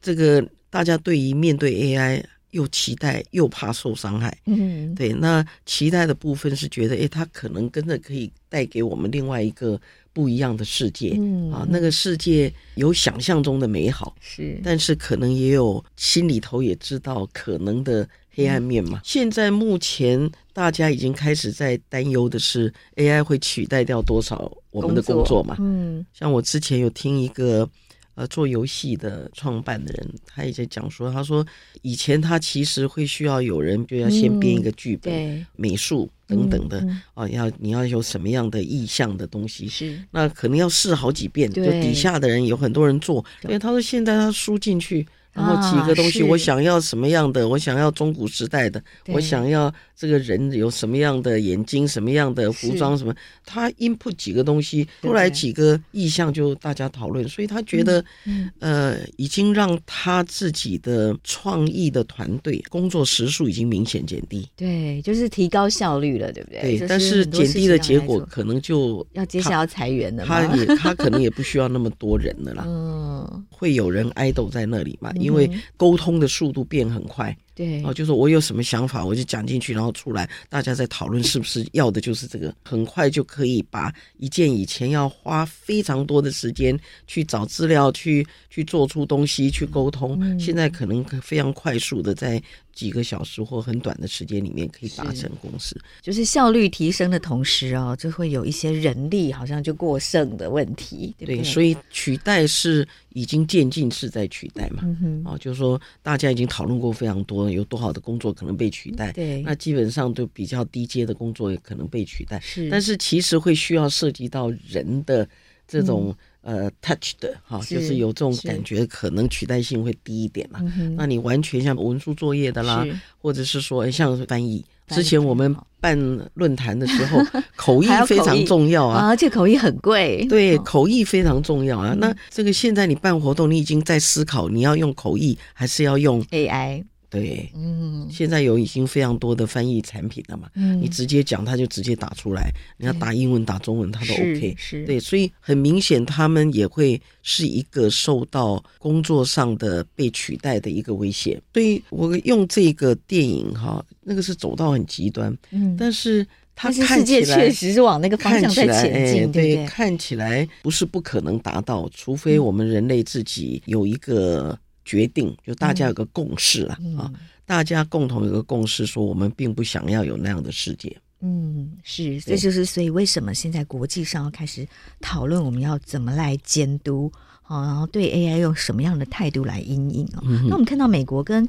这个大家对于面对 AI。又期待又怕受伤害，嗯，对。那期待的部分是觉得，诶，它可能真的可以带给我们另外一个不一样的世界，嗯啊，那个世界有想象中的美好，是，但是可能也有心里头也知道可能的黑暗面嘛。嗯，现在目前大家已经开始在担忧的是，AI 会取代掉多少我们的工作嘛？嗯，像我之前有听一个。呃，做游戏的创办的人，他也在讲说，他说以前他其实会需要有人就要先编一个剧本、嗯、美术等等的，啊要你要有什么样的意向的东西，是那可能要试好几遍，就底下的人有很多人做，因为他说现在他输进去，然后几个东西，啊、我想要什么样的？我想要中古时代的，我想要这个人有什么样的眼睛，什么样的服装，什么？他 input 几个东西，出来几个意向就大家讨论，所以他觉得，嗯嗯、呃，已经让他自己的创意的团队工作时数已经明显减低。对，就是提高效率了，对不对？对，但是减低的结果可能就要接下来要裁员了。他也他可能也不需要那么多人了啦。嗯，会有人 idle 在那里嘛？因为沟通的速度变很快，对哦，就是我有什么想法，我就讲进去，然后出来，大家在讨论是不是要的就是这个，很快就可以把一件以前要花非常多的时间去找资料、去去做出东西、去沟通，嗯、现在可能非常快速的在。几个小时或很短的时间里面可以达成共识，就是效率提升的同时哦，就会有一些人力好像就过剩的问题，对对？对，所以取代是已经渐进式在取代嘛，嗯哼，哦，就是说大家已经讨论过非常多，有多好的工作可能被取代，对，那基本上都比较低阶的工作也可能被取代，是，但是其实会需要涉及到人的这种。嗯。呃，touch 的哈，就是有这种感觉，可能取代性会低一点嘛。那你完全像文书作业的啦，或者是说像翻译，之前我们办论坛的时候，口译非常重要啊，而且口译很贵。对，口译非常重要啊。那这个现在你办活动，你已经在思考你要用口译还是要用 AI。对，嗯，现在有已经非常多的翻译产品了嘛，嗯，你直接讲，他就直接打出来，你要打英文、打中文，他都 OK，是，对，所以很明显，他们也会是一个受到工作上的被取代的一个威胁。所以我用这个电影哈，那个是走到很极端，嗯，但是它看起来确实是往那个方向在前进，对，看起来不是不可能达到，除非我们人类自己有一个。决定就大家有个共识了、嗯、啊，大家共同有个共识，说我们并不想要有那样的世界。嗯，是，这就是所以为什么现在国际上要开始讨论我们要怎么来监督，好，然后对 AI 用什么样的态度来因应哦。嗯、那我们看到美国跟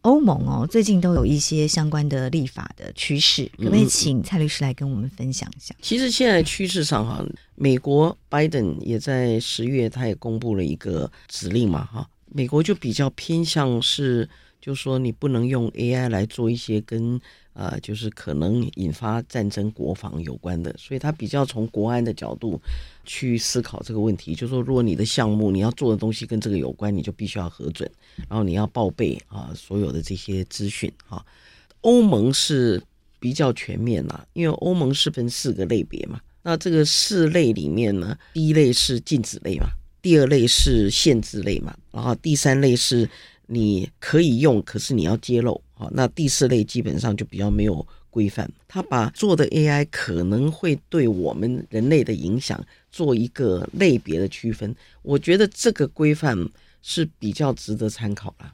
欧盟哦，最近都有一些相关的立法的趋势，可不可以请蔡律师来跟我们分享一下？其实现在趋势上哈，美国拜登也在十月，他也公布了一个指令嘛，哈。美国就比较偏向是，就说你不能用 AI 来做一些跟呃，就是可能引发战争、国防有关的，所以他比较从国安的角度去思考这个问题。就说如果你的项目你要做的东西跟这个有关，你就必须要核准，然后你要报备啊，所有的这些资讯啊。欧盟是比较全面啦，因为欧盟是分四个类别嘛，那这个四类里面呢，第一类是禁止类嘛。第二类是限制类嘛，然后第三类是你可以用，可是你要揭露，好，那第四类基本上就比较没有规范。他把做的 AI 可能会对我们人类的影响做一个类别的区分，我觉得这个规范是比较值得参考了。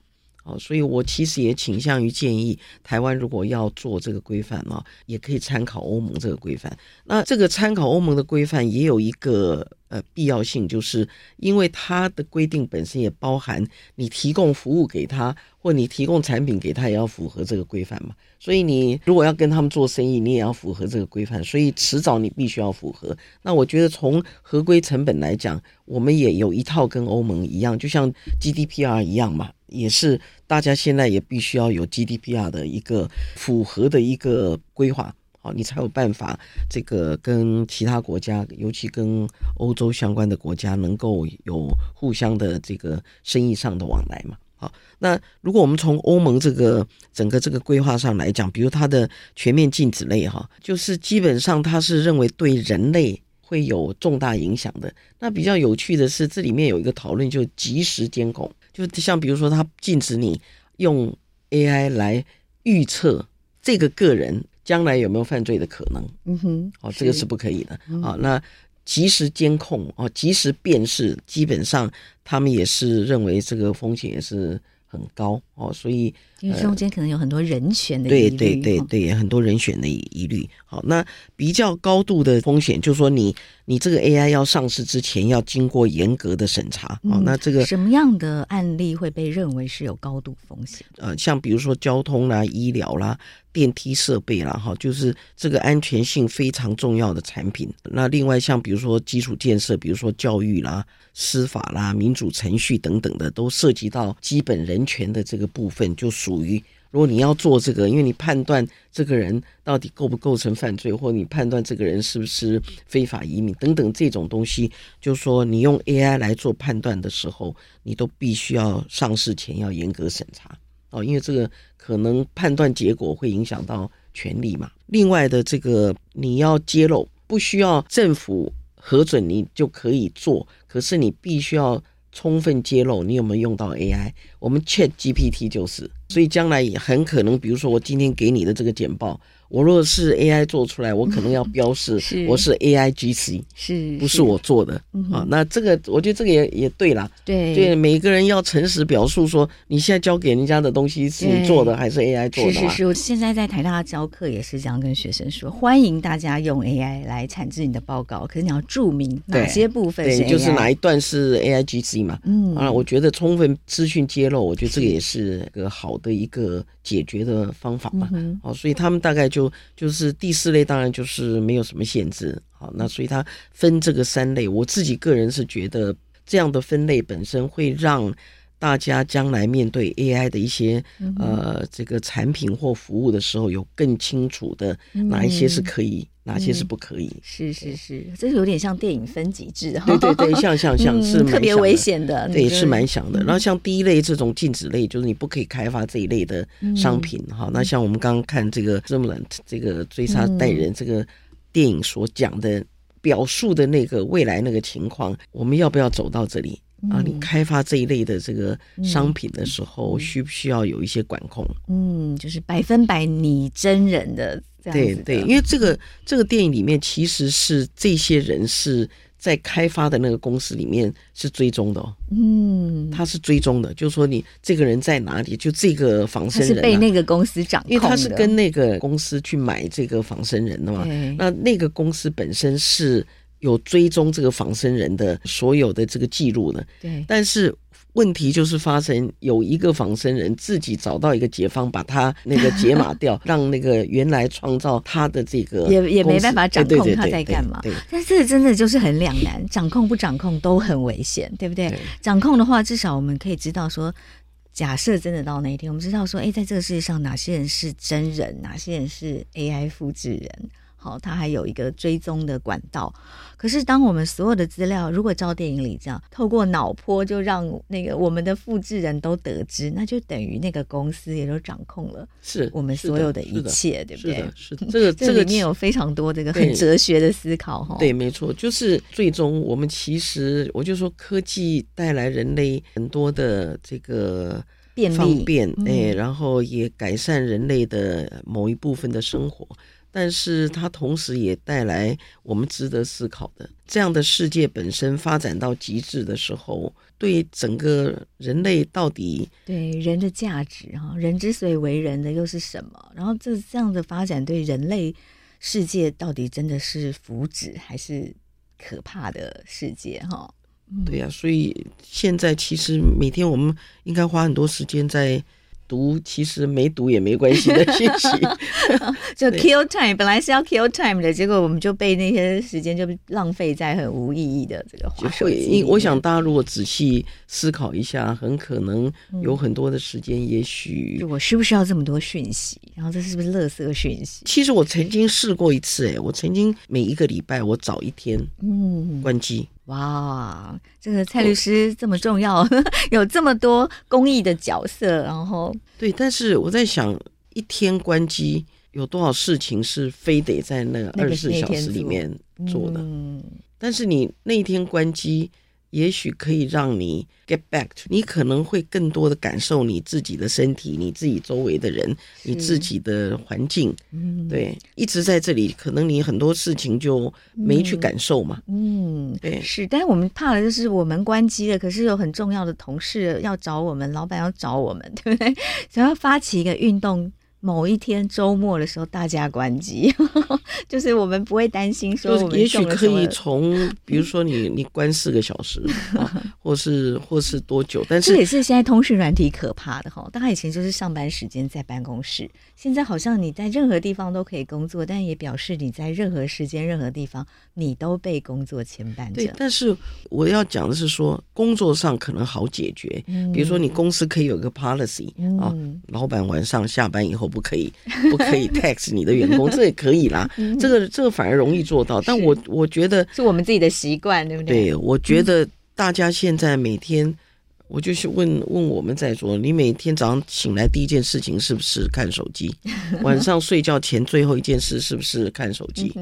哦，所以我其实也倾向于建议台湾如果要做这个规范啊，也可以参考欧盟这个规范。那这个参考欧盟的规范也有一个呃必要性，就是因为它的规定本身也包含你提供服务给他，或你提供产品给他，也要符合这个规范嘛。所以你如果要跟他们做生意，你也要符合这个规范。所以迟早你必须要符合。那我觉得从合规成本来讲，我们也有一套跟欧盟一样，就像 GDPR 一样嘛。也是，大家现在也必须要有 GDPR 的一个符合的一个规划，好，你才有办法这个跟其他国家，尤其跟欧洲相关的国家，能够有互相的这个生意上的往来嘛。好，那如果我们从欧盟这个整个这个规划上来讲，比如它的全面禁止类哈，就是基本上它是认为对人类会有重大影响的。那比较有趣的是，这里面有一个讨论，就及时监控。就像比如说，他禁止你用 AI 来预测这个个人将来有没有犯罪的可能。嗯哼，哦，这个是不可以的啊、嗯哦。那及时监控哦，及时辨识，基本上他们也是认为这个风险也是很高哦，所以因为中间可能有很多人选的疑虑，对对对对，很多人选的疑虑。好，那比较高度的风险，就是说你你这个 AI 要上市之前，要经过严格的审查。好，那这个什么样的案例会被认为是有高度风险？呃，像比如说交通啦、医疗啦、电梯设备啦，哈，就是这个安全性非常重要的产品。那另外像比如说基础建设，比如说教育啦、司法啦、民主程序等等的，都涉及到基本人权的这个部分，就属于。如果你要做这个，因为你判断这个人到底构不构成犯罪，或你判断这个人是不是非法移民等等这种东西，就是说你用 AI 来做判断的时候，你都必须要上市前要严格审查哦，因为这个可能判断结果会影响到权利嘛。另外的这个你要揭露，不需要政府核准你就可以做，可是你必须要充分揭露你有没有用到 AI。我们 ChatGPT 就是。所以将来也很可能，比如说我今天给你的这个简报，我若是 AI 做出来，我可能要标示 我是 AIGC，是不是我做的。啊？那这个我觉得这个也也对啦，对。对，每个人要诚实表述说，你现在交给人家的东西是你做的还是 AI 做的？是是是，我现在在台大教课也是这样跟学生说，欢迎大家用 AI 来产制你的报告，可是你要注明哪些部分是 AI，就是哪一段是 AIGC 嘛？嗯。啊，我觉得充分资讯揭露，我觉得这个也是个好的一个解决的方法嘛，好，所以他们大概就就是第四类，当然就是没有什么限制，好，那所以他分这个三类，我自己个人是觉得这样的分类本身会让大家将来面对 AI 的一些呃这个产品或服务的时候，有更清楚的哪一些是可以。哪些是不可以？嗯、是是是，这是有点像电影分级制哈。对对对，像像像是、嗯、特别危险的，对，是蛮想的。然后像第一类这种禁止类，就是你不可以开发这一类的商品哈、嗯。那像我们刚刚看这个《Zombieland》这个追杀代人这个电影所讲的表述的那个未来那个情况，我们要不要走到这里啊？你开发这一类的这个商品的时候，需不需要有一些管控？嗯，就是百分百拟真人的。对对，因为这个这个电影里面其实是这些人是在开发的那个公司里面是追踪的哦，嗯，他是追踪的，就是说你这个人在哪里，就这个仿生人、啊、是被那个公司掌控的，因为他是跟那个公司去买这个仿生人的嘛，那那个公司本身是有追踪这个仿生人的所有的这个记录的，对，但是。问题就是发生有一个仿生人自己找到一个解方，把他那个解码掉，让那个原来创造他的这个也也没办法掌控他在干嘛。但是这真的就是很两难，掌控不掌控都很危险，对不对？对，掌控的话，至少我们可以知道说，假设真的到那一天，我们知道说，哎，在这个世界上哪些人是真人，哪些人是 AI 复制人。好，它还有一个追踪的管道。可是，当我们所有的资料如果照电影里这样，透过脑波就让那个我们的复制人都得知，那就等于那个公司也都掌控了，是我们所有的一切，对不对？是这个 这个里面有非常多这个很哲学的思考哈。对，没错，就是最终我们其实我就说，科技带来人类很多的这个便方便，哎、嗯，然后也改善人类的某一部分的生活。但是它同时也带来我们值得思考的，这样的世界本身发展到极致的时候，对整个人类到底对人的价值哈，人之所以为人的又是什么？然后这这样的发展对人类世界到底真的是福祉还是可怕的世界哈？对呀、啊，所以现在其实每天我们应该花很多时间在。读其实没读也没关系的讯息，就 kill time，本来是要 kill time 的，结果我们就被那些时间就浪费在很无意义的这个话手机。我想大家如果仔细思考一下，很可能有很多的时间，也许、嗯、我需不需要这么多讯息？然后这是不是垃圾讯息？其实我曾经试过一次，哎，我曾经每一个礼拜我早一天，嗯，关机。哇，这个蔡律师这么重要，有这么多公益的角色，然后对，但是我在想，一天关机有多少事情是非得在那二十四小时里面做的？嗯，但是你那一天关机。也许可以让你 get back to，你可能会更多的感受你自己的身体，你自己周围的人，你自己的环境，嗯，对，一直在这里，可能你很多事情就没去感受嘛，嗯，对，是，但是我们怕的就是我们关机了，可是有很重要的同事要找我们，老板要找我们，对不对？想要发起一个运动。某一天周末的时候，大家关机，就是我们不会担心说我们，也许可以从，比如说你你关四个小时，啊、或是或是多久，但是这也是现在通讯软体可怕的哈。大家以前就是上班时间在办公室，现在好像你在任何地方都可以工作，但也表示你在任何时间、任何地方，你都被工作牵绊着。对，但是我要讲的是说，工作上可能好解决，嗯、比如说你公司可以有个 policy、嗯、啊，老板晚上下班以后。不可以，不可以 tax 你的员工，这也可以啦。这个这个反而容易做到。但我我觉得是我们自己的习惯，对不对？对，我觉得大家现在每天，我就是问问我们在座，你每天早上醒来第一件事情是不是看手机？晚上睡觉前最后一件事是不是看手机？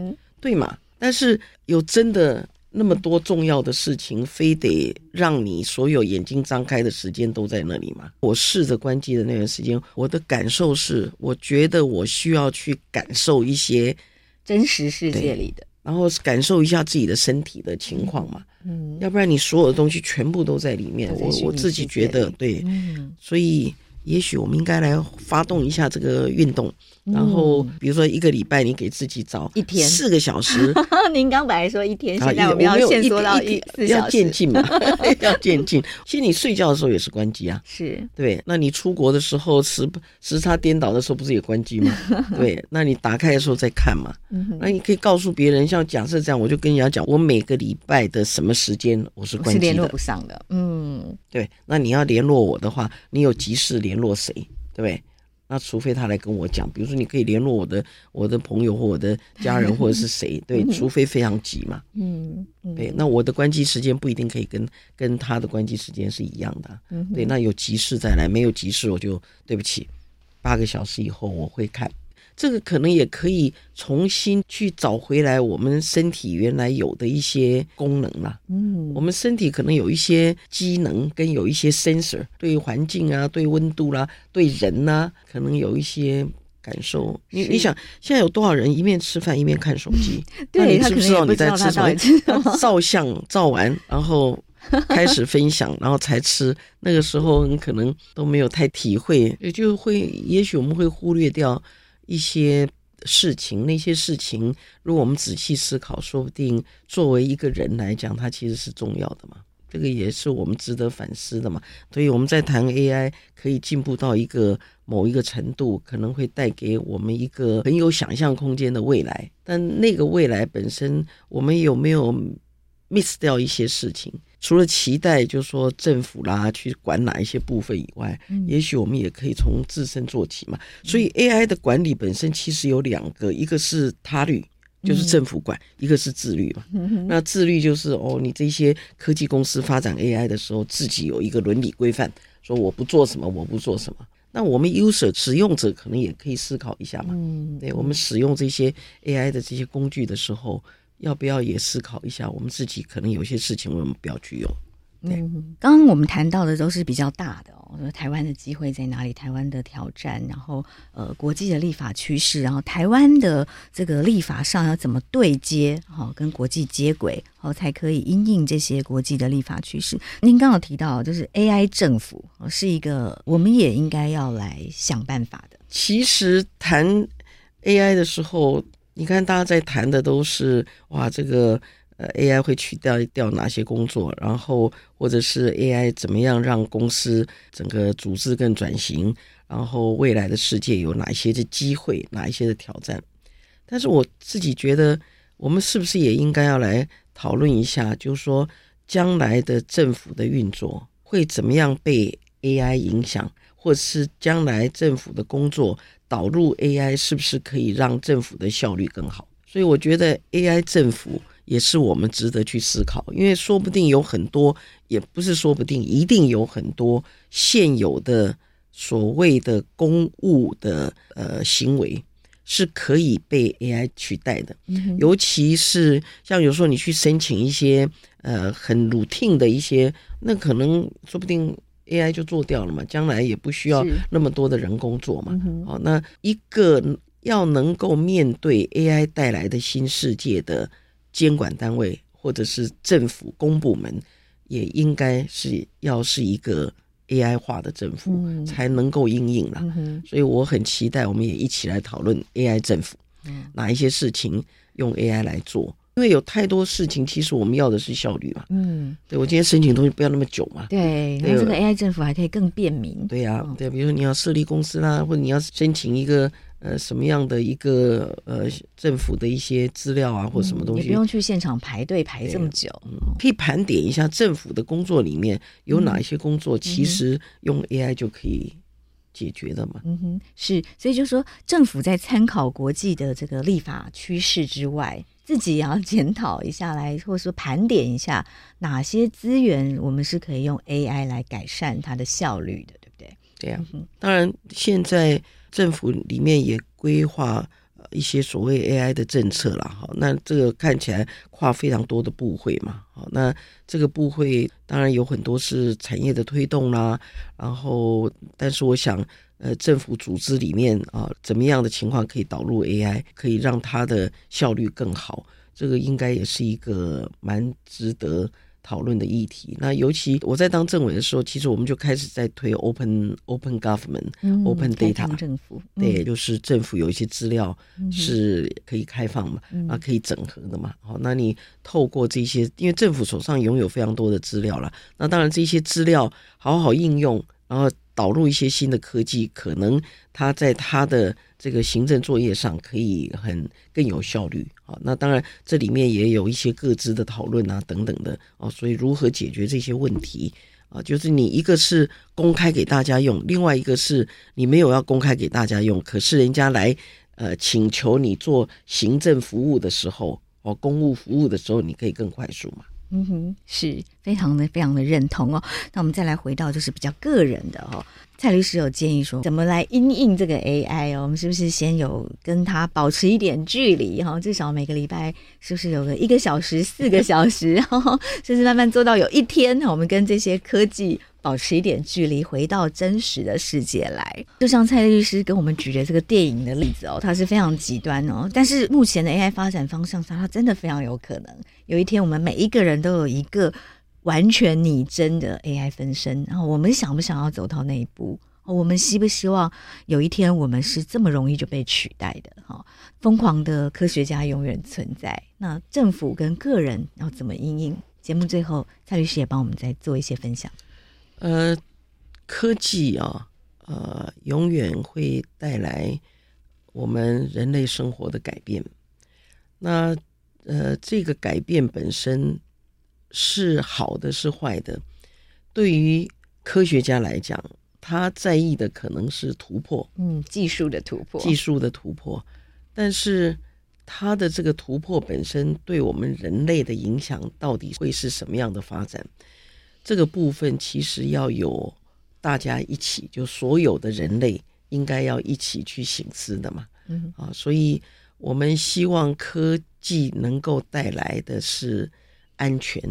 对嘛？但是有真的。那么多重要的事情，非得让你所有眼睛张开的时间都在那里吗？我试着关机的那段时间，我的感受是，我觉得我需要去感受一些真实世界里的，然后感受一下自己的身体的情况嘛。嗯，要不然你所有的东西全部都在里面。我我自己觉得对，嗯，所以也许我们应该来发动一下这个运动。然后，比如说一个礼拜，你给自己找一天四个小时。您刚本来说一天，现在我们要限缩到一四小时，要渐进嘛，要渐进。其实你睡觉的时候也是关机啊，是对。那你出国的时候时时差颠倒的时候，不是也关机吗？对。那你打开的时候再看嘛。那你可以告诉别人，像假设这样，我就跟人家讲，我每个礼拜的什么时间我是关机的，是联络不上的。嗯，对。那你要联络我的话，你有急事联络谁？对不对？那除非他来跟我讲，比如说你可以联络我的我的朋友或我的家人或者是谁，对，除非非常急嘛，嗯，对，那我的关机时间不一定可以跟跟他的关机时间是一样的，对，那有急事再来，没有急事我就对不起，八个小时以后我会看。这个可能也可以重新去找回来我们身体原来有的一些功能啦。嗯，我们身体可能有一些机能跟有一些 sensor，对环境啊、对温度啦、啊、对人呐、啊，可能有一些感受。你你想，现在有多少人一面吃饭一面看手机？那你知不知道你在吃什么？照相照完，然后开始分享，然后才吃。那个时候你可能都没有太体会，也就会，也许我们会忽略掉。一些事情，那些事情，如果我们仔细思考，说不定作为一个人来讲，它其实是重要的嘛。这个也是我们值得反思的嘛。所以我们在谈 AI 可以进步到一个某一个程度，可能会带给我们一个很有想象空间的未来。但那个未来本身，我们有没有 miss 掉一些事情？除了期待，就是说政府啦去管哪一些部分以外，嗯、也许我们也可以从自身做起嘛。所以 AI 的管理本身其实有两个，一个是他律，就是政府管；嗯、一个是自律嘛。嗯、那自律就是哦，你这些科技公司发展 AI 的时候，自己有一个伦理规范，说我不做什么，我不做什么。那我们 user 使用者可能也可以思考一下嘛。嗯，对，我们使用这些 AI 的这些工具的时候。要不要也思考一下，我们自己可能有些事情我们不要去用。对，嗯，刚刚我们谈到的都是比较大的哦，说台湾的机会在哪里？台湾的挑战，然后呃，国际的立法趋势，然后台湾的这个立法上要怎么对接，好跟国际接轨，好才可以因应这些国际的立法趋势。您刚刚有提到，就是 AI 政府是一个，我们也应该要来想办法的。其实谈 AI 的时候。你看，大家在谈的都是哇，这个呃 AI 会取代掉哪些工作，然后或者是 AI 怎么样让公司整个组织更转型，然后未来的世界有哪一些的机会，哪一些的挑战。但是我自己觉得，我们是不是也应该要来讨论一下，就是说将来的政府的运作会怎么样被 AI 影响，或者是将来政府的工作。导入 AI 是不是可以让政府的效率更好？所以我觉得 AI 政府也是我们值得去思考，因为说不定有很多，也不是说不定，一定有很多现有的所谓的公务的呃行为是可以被 AI 取代的。尤其是像有时候你去申请一些呃很 routine 的一些，那可能说不定。AI 就做掉了嘛，将来也不需要那么多的人工做嘛。好，那一个要能够面对 AI 带来的新世界的监管单位或者是政府公部门，也应该是要是一个 AI 化的政府才能够应应啦。所以我很期待，我们也一起来讨论 AI 政府，哪一些事情用 AI 来做。因为有太多事情，其实我们要的是效率嘛。嗯，对，我今天申请东西不要那么久嘛。对，那这个 AI 政府还可以更便民。对呀、啊，对，比如说你要设立公司啦，或者你要申请一个呃什么样的一个呃政府的一些资料啊，或者什么东西，也不用去现场排队排这么久。嗯，可以盘点一下政府的工作里面有哪一些工作，其实用 AI 就可以解决的嘛。嗯哼，是，所以就是说政府在参考国际的这个立法趋势之外。自己也要检讨一下来，或者说盘点一下哪些资源我们是可以用 AI 来改善它的效率的，对不对？对呀、啊，当然现在政府里面也规划一些所谓 AI 的政策了，哈，那这个看起来跨非常多的部会嘛，好，那这个部会当然有很多是产业的推动啦，然后但是我想。呃，政府组织里面啊，怎么样的情况可以导入 AI，可以让它的效率更好？这个应该也是一个蛮值得讨论的议题。那尤其我在当政委的时候，其实我们就开始在推 open open government、嗯、open data 政府，对，就是政府有一些资料是可以开放嘛，嗯、啊，可以整合的嘛。好，那你透过这些，因为政府手上拥有非常多的资料了，那当然这些资料好好应用，然后。导入一些新的科技，可能他在他的这个行政作业上可以很更有效率啊。那当然，这里面也有一些各自的讨论啊，等等的哦。所以，如何解决这些问题啊？就是你一个是公开给大家用，另外一个是你没有要公开给大家用，可是人家来呃请求你做行政服务的时候，哦，公务服务的时候，你可以更快速嘛。嗯哼，是非常的非常的认同哦。那我们再来回到就是比较个人的哦，蔡律师有建议说怎么来因应这个 AI 哦？我们是不是先有跟他保持一点距离哈？至少每个礼拜是不是有个一个小时、四个小时，然后甚至慢慢做到有一天，我们跟这些科技。保持一点距离，回到真实的世界来。就像蔡律师跟我们举的这个电影的例子哦，它是非常极端哦。但是目前的 AI 发展方向上，它真的非常有可能有一天，我们每一个人都有一个完全拟真的 AI 分身。然后我们想不想要走到那一步？我们希不希望有一天我们是这么容易就被取代的？哈，疯狂的科学家永远存在。那政府跟个人要怎么因应？节目最后，蔡律师也帮我们再做一些分享。呃，科技啊，呃，永远会带来我们人类生活的改变。那呃，这个改变本身是好的是坏的？对于科学家来讲，他在意的可能是突破，嗯，技术的突破，技术的突破。但是他的这个突破本身对我们人类的影响到底会是什么样的发展？这个部分其实要有大家一起，就所有的人类应该要一起去醒思的嘛。嗯啊，所以我们希望科技能够带来的是安全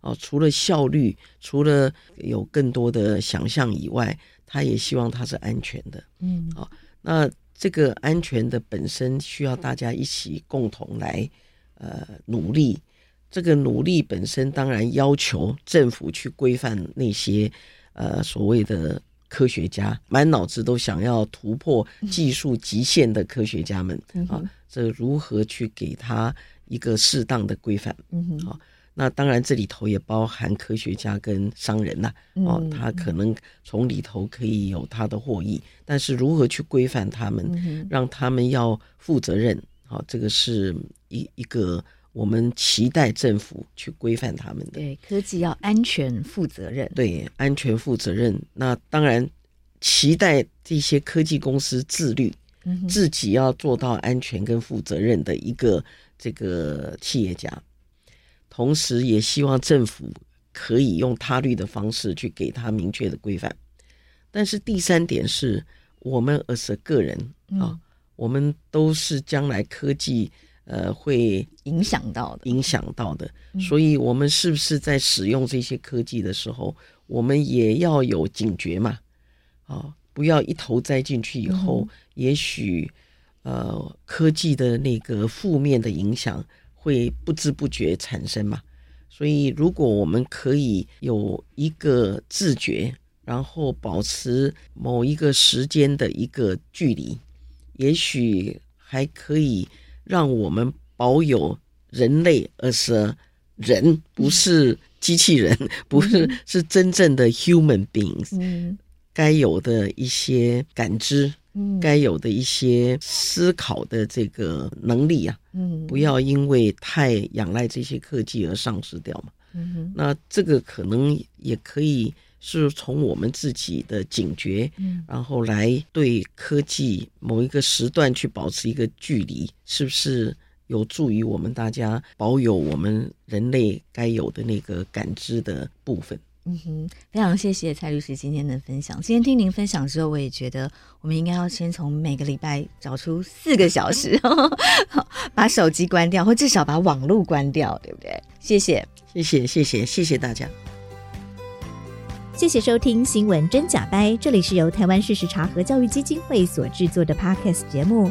哦，除了效率，除了有更多的想象以外，他也希望它是安全的。嗯，好，那这个安全的本身需要大家一起共同来呃努力。这个努力本身当然要求政府去规范那些呃所谓的科学家，满脑子都想要突破技术极限的科学家们啊，这如何去给他一个适当的规范？嗯哼，啊，那当然这里头也包含科学家跟商人呐，哦，他可能从里头可以有他的获益，但是如何去规范他们，让他们要负责任？啊，这个是一一个。我们期待政府去规范他们的。对，科技要安全负责任。对，安全负责任。那当然，期待这些科技公司自律，嗯、自己要做到安全跟负责任的一个这个企业家。同时，也希望政府可以用他律的方式去给他明确的规范。但是第三点是，我们 as a 个人啊，我们都是将来科技。呃，会影响到的，影响到的。所以，我们是不是在使用这些科技的时候，嗯、我们也要有警觉嘛？啊、哦，不要一头栽进去以后，嗯、也许呃，科技的那个负面的影响会不知不觉产生嘛。所以，如果我们可以有一个自觉，然后保持某一个时间的一个距离，也许还可以让我们保有人类，而是人，不是机器人，不是是真正的 human beings，嗯，该有的一些感知，嗯，该有的一些思考的这个能力啊，嗯，不要因为太仰赖这些科技而丧失掉嘛，嗯，那这个可能也可以。是从我们自己的警觉，嗯，然后来对科技某一个时段去保持一个距离，是不是有助于我们大家保有我们人类该有的那个感知的部分？嗯哼，非常谢谢蔡律师今天的分享。今天听您分享之后，我也觉得我们应该要先从每个礼拜找出四个小时，把手机关掉，或至少把网络关掉，对不对？谢谢，谢谢，谢谢，谢谢大家。谢谢收听《新闻真假掰》，这里是由台湾事实查核教育基金会所制作的 Podcast 节目。